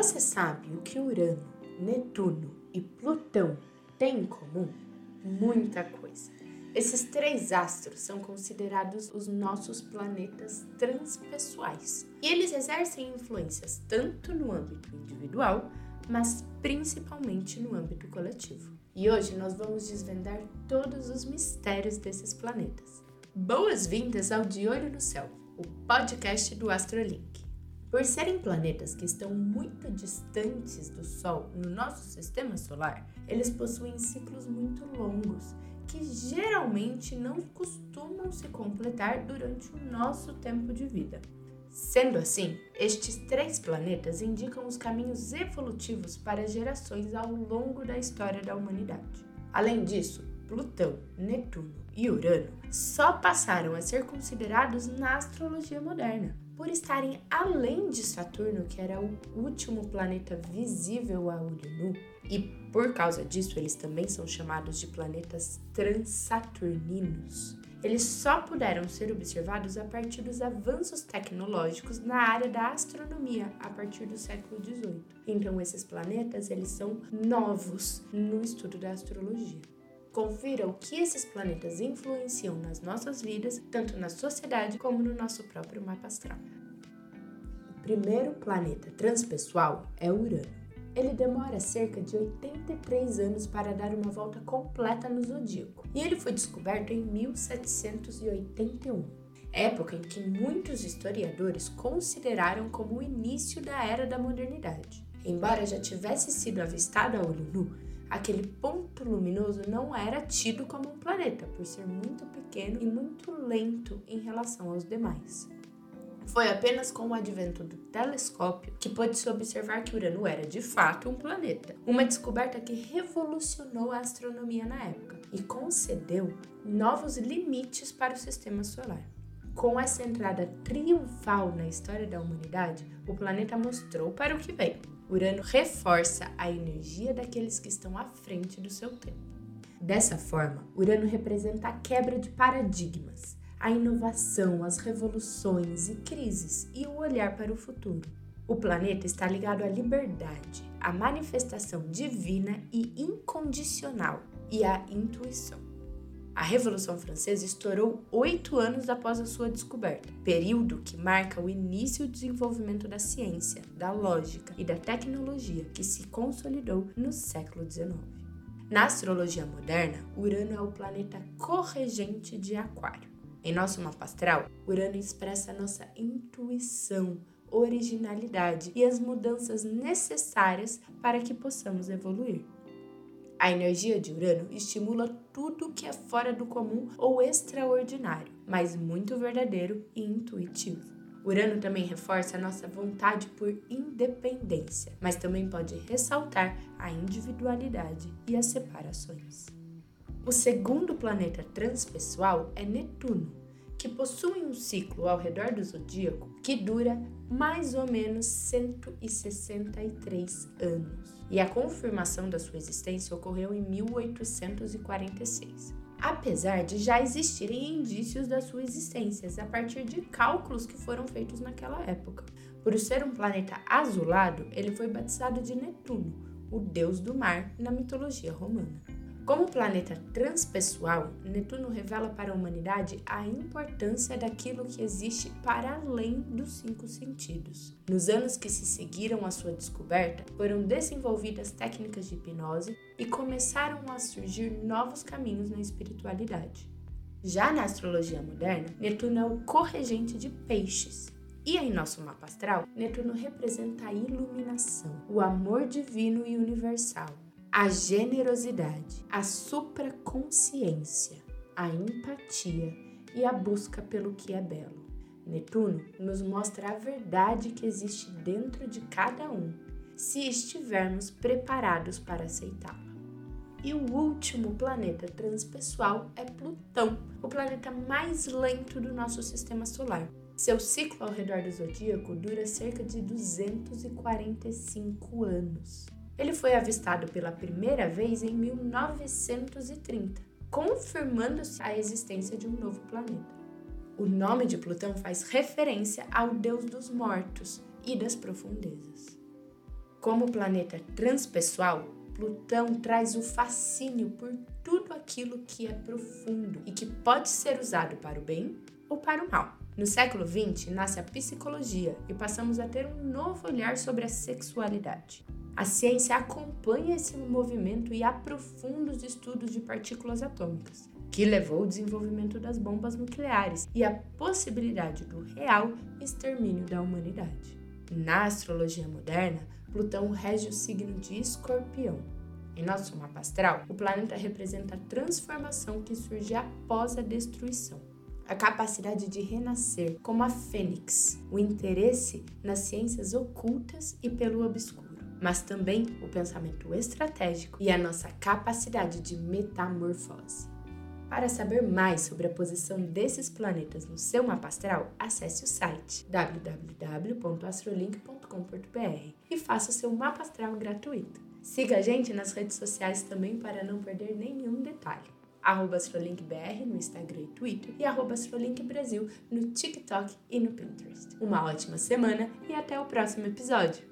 Você sabe o que Urano, Netuno e Plutão têm em comum? Muita coisa. Esses três astros são considerados os nossos planetas transpessoais. E eles exercem influências tanto no âmbito individual, mas principalmente no âmbito coletivo. E hoje nós vamos desvendar todos os mistérios desses planetas. Boas-vindas ao De Olho no Céu, o podcast do Astrolink. Por serem planetas que estão muito distantes do Sol no nosso sistema solar, eles possuem ciclos muito longos que geralmente não costumam se completar durante o nosso tempo de vida. Sendo assim, estes três planetas indicam os caminhos evolutivos para gerações ao longo da história da humanidade. Além disso, Plutão, Netuno e Urano só passaram a ser considerados na astrologia moderna, por estarem além de Saturno, que era o último planeta visível a olho nu, e por causa disso eles também são chamados de planetas transaturninos. Eles só puderam ser observados a partir dos avanços tecnológicos na área da astronomia a partir do século XVIII. Então esses planetas eles são novos no estudo da astrologia. Confira o que esses planetas influenciam nas nossas vidas, tanto na sociedade como no nosso próprio mapa astral. O primeiro planeta transpessoal é Urano. Ele demora cerca de 83 anos para dar uma volta completa no zodíaco, e ele foi descoberto em 1781, época em que muitos historiadores consideraram como o início da era da modernidade. Embora já tivesse sido avistado a olho nu, aquele ponto luminoso não era tido como um planeta, por ser muito pequeno e muito lento em relação aos demais. Foi apenas com o advento do telescópio que pôde-se observar que Urano era de fato um planeta, uma descoberta que revolucionou a astronomia na época e concedeu novos limites para o sistema solar. Com essa entrada triunfal na história da humanidade, o planeta mostrou para o que veio Urano reforça a energia daqueles que estão à frente do seu tempo. Dessa forma, Urano representa a quebra de paradigmas, a inovação, as revoluções e crises e o olhar para o futuro. O planeta está ligado à liberdade, à manifestação divina e incondicional e à intuição. A Revolução Francesa estourou oito anos após a sua descoberta, período que marca o início do desenvolvimento da ciência, da lógica e da tecnologia que se consolidou no século XIX. Na astrologia moderna, Urano é o planeta corregente de Aquário. Em nosso mapa astral, Urano expressa nossa intuição, originalidade e as mudanças necessárias para que possamos evoluir. A energia de Urano estimula tudo que é fora do comum ou extraordinário, mas muito verdadeiro e intuitivo. Urano também reforça a nossa vontade por independência, mas também pode ressaltar a individualidade e as separações. O segundo planeta transpessoal é Netuno, que possui um ciclo ao redor do zodíaco que dura mais ou menos 163 anos e a confirmação da sua existência ocorreu em 1846. Apesar de já existirem indícios da sua existência a partir de cálculos que foram feitos naquela época. Por ser um planeta azulado, ele foi batizado de Netuno, o deus do mar na mitologia romana. Como planeta transpessoal, Netuno revela para a humanidade a importância daquilo que existe para além dos cinco sentidos. Nos anos que se seguiram à sua descoberta, foram desenvolvidas técnicas de hipnose e começaram a surgir novos caminhos na espiritualidade. Já na astrologia moderna, Netuno é o corregente de peixes, e em nosso mapa astral, Netuno representa a iluminação, o amor divino e universal, a generosidade, a supraconsciência, a empatia e a busca pelo que é belo. Netuno nos mostra a verdade que existe dentro de cada um, se estivermos preparados para aceitá-la. E o último planeta transpessoal é Plutão, o planeta mais lento do nosso sistema solar. Seu ciclo ao redor do zodíaco dura cerca de 245 anos. Ele foi avistado pela primeira vez em 1930, confirmando-se a existência de um novo planeta. O nome de Plutão faz referência ao deus dos mortos e das profundezas. Como planeta transpessoal, Plutão traz o fascínio por tudo aquilo que é profundo e que pode ser usado para o bem ou para o mal. No século XX nasce a psicologia e passamos a ter um novo olhar sobre a sexualidade. A ciência acompanha esse movimento e aprofunda os estudos de partículas atômicas, que levou ao desenvolvimento das bombas nucleares e a possibilidade do real extermínio da humanidade. Na astrologia moderna, Plutão rege o signo de Escorpião. Em nosso mapa astral, o planeta representa a transformação que surge após a destruição a capacidade de renascer como a fênix, o interesse nas ciências ocultas e pelo obscuro, mas também o pensamento estratégico e a nossa capacidade de metamorfose. Para saber mais sobre a posição desses planetas no seu mapa astral, acesse o site www.astrolink.com.br e faça o seu mapa astral gratuito. Siga a gente nas redes sociais também para não perder nenhum detalhe arroba AstrolinkBR no Instagram e Twitter e arroba AstrolinkBrasil no TikTok e no Pinterest. Uma ótima semana e até o próximo episódio!